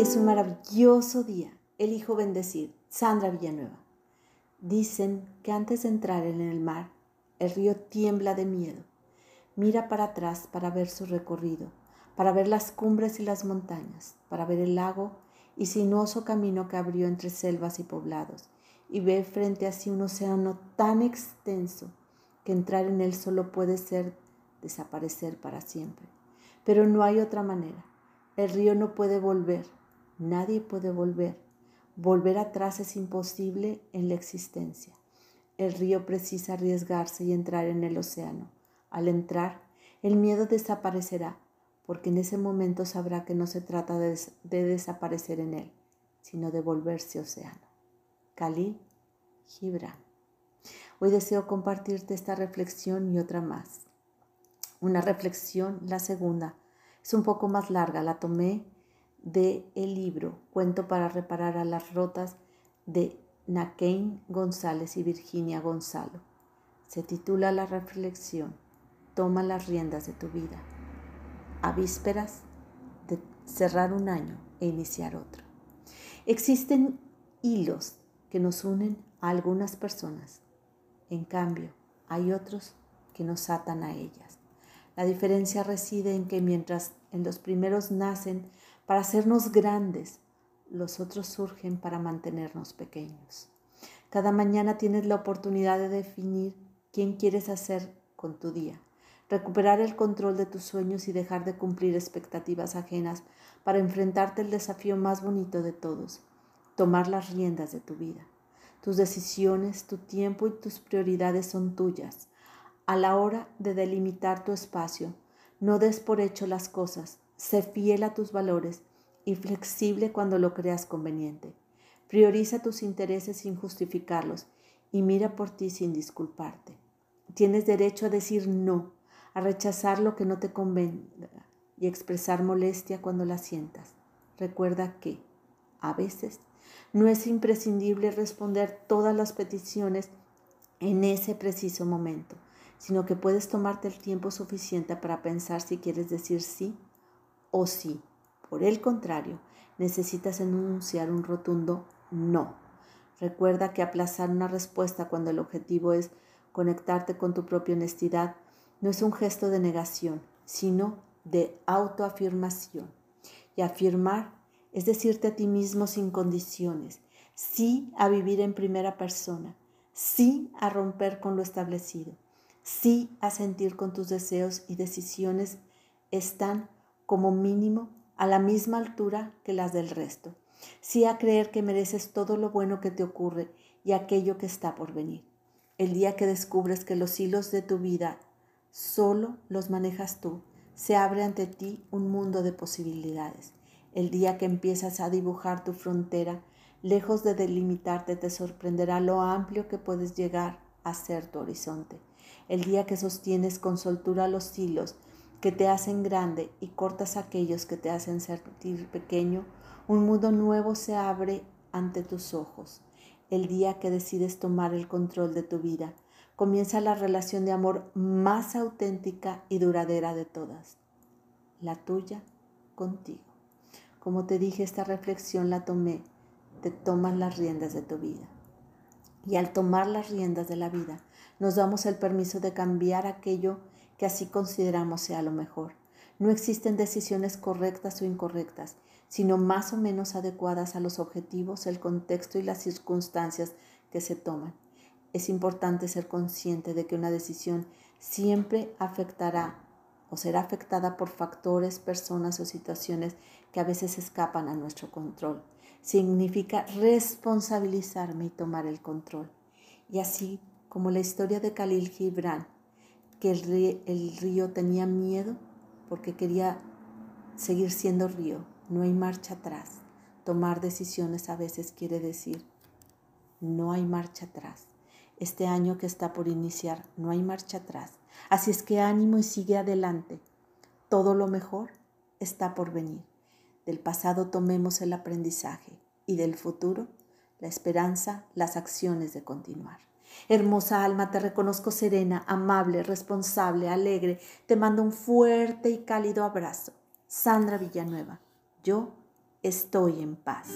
Es un maravilloso día. Elijo bendecir. Sandra Villanueva. Dicen que antes de entrar en el mar, el río tiembla de miedo. Mira para atrás para ver su recorrido, para ver las cumbres y las montañas, para ver el lago y sinuoso camino que abrió entre selvas y poblados, y ve frente a sí un océano tan extenso que entrar en él solo puede ser desaparecer para siempre. Pero no hay otra manera. El río no puede volver, nadie puede volver. Volver atrás es imposible en la existencia. El río precisa arriesgarse y entrar en el océano. Al entrar, el miedo desaparecerá, porque en ese momento sabrá que no se trata de, desaparecer en él, sino de volverse océano. Khalil Gibran. Hoy deseo compartirte esta reflexión y otra más. Una reflexión, la segunda, es un poco más larga, la tomé de el libro Cuento para reparar a las rotas de Nakein González y Virginia Gonzalo. Se titula la reflexión Toma las riendas de tu vida, a vísperas de cerrar un año e iniciar otro. Existen hilos que nos unen a algunas personas, en cambio hay otros que nos atan a ellas. La diferencia reside en que mientras en los primeros nacen para hacernos grandes, los otros surgen para mantenernos pequeños. Cada mañana tienes la oportunidad de definir quién quieres hacer con tu día, recuperar el control de tus sueños y dejar de cumplir expectativas ajenas para enfrentarte al desafío más bonito de todos, tomar las riendas de tu vida. Tus decisiones, tu tiempo y tus prioridades son tuyas. A la hora de delimitar tu espacio, no des por hecho las cosas, Sé fiel a tus valores y flexible cuando lo creas conveniente. Prioriza tus intereses sin justificarlos y mira por ti sin disculparte. Tienes derecho a decir no, a rechazar lo que no te convenga y expresar molestia cuando la sientas. Recuerda que, a veces, no es imprescindible responder todas las peticiones en ese preciso momento, sino que puedes tomarte el tiempo suficiente para pensar si quieres decir sí o si, por el contrario, necesitas enunciar un rotundo no. Recuerda que aplazar una respuesta cuando el objetivo es conectarte con tu propia honestidad no es un gesto de negación, sino de autoafirmación. Y afirmar es decirte a ti mismo sin condiciones, sí a vivir en primera persona, sí a romper con lo establecido, sí a sentir con tus deseos y decisiones están como mínimo a la misma altura que las del resto, sí a creer que mereces todo lo bueno que te ocurre y aquello que está por venir. El día que descubres que los hilos de tu vida solo los manejas tú, se abre ante ti un mundo de posibilidades. El día que empiezas a dibujar tu frontera, lejos de delimitarte, te sorprenderá lo amplio que puedes llegar a ser tu horizonte. El día que sostienes con soltura los hilos que te hacen grande y cortas aquellos que te hacen sentir pequeño, un mundo nuevo se abre ante tus ojos. El día que decides tomar el control de tu vida, comienza la relación de amor más auténtica y duradera de todas, la tuya contigo. Como te dije, esta reflexión la tomé, te tomas las riendas de tu vida. Y al tomar las riendas de la vida, nos damos el permiso de cambiar aquello que así consideramos sea lo mejor. No existen decisiones correctas o incorrectas, sino más o menos adecuadas a los objetivos, el contexto y las circunstancias que se toman. Es importante ser consciente de que una decisión siempre afectará o será afectada por factores, personas o situaciones que a veces escapan a nuestro control. Significa responsabilizarme y tomar el control. Y así como la historia de Khalil Gibran que el río, tenía miedo porque quería seguir siendo río. No hay marcha atrás. Tomar decisiones a veces quiere decir no hay marcha atrás. Este año que está por iniciar, no hay marcha atrás. Así es que ánimo y sigue adelante. Todo lo mejor está por venir. Del pasado tomemos el aprendizaje y del futuro la esperanza, las acciones de continuar. Hermosa alma, te reconozco serena, amable, responsable, alegre. Te mando un fuerte y cálido abrazo. Sandra Villanueva, yo estoy en paz.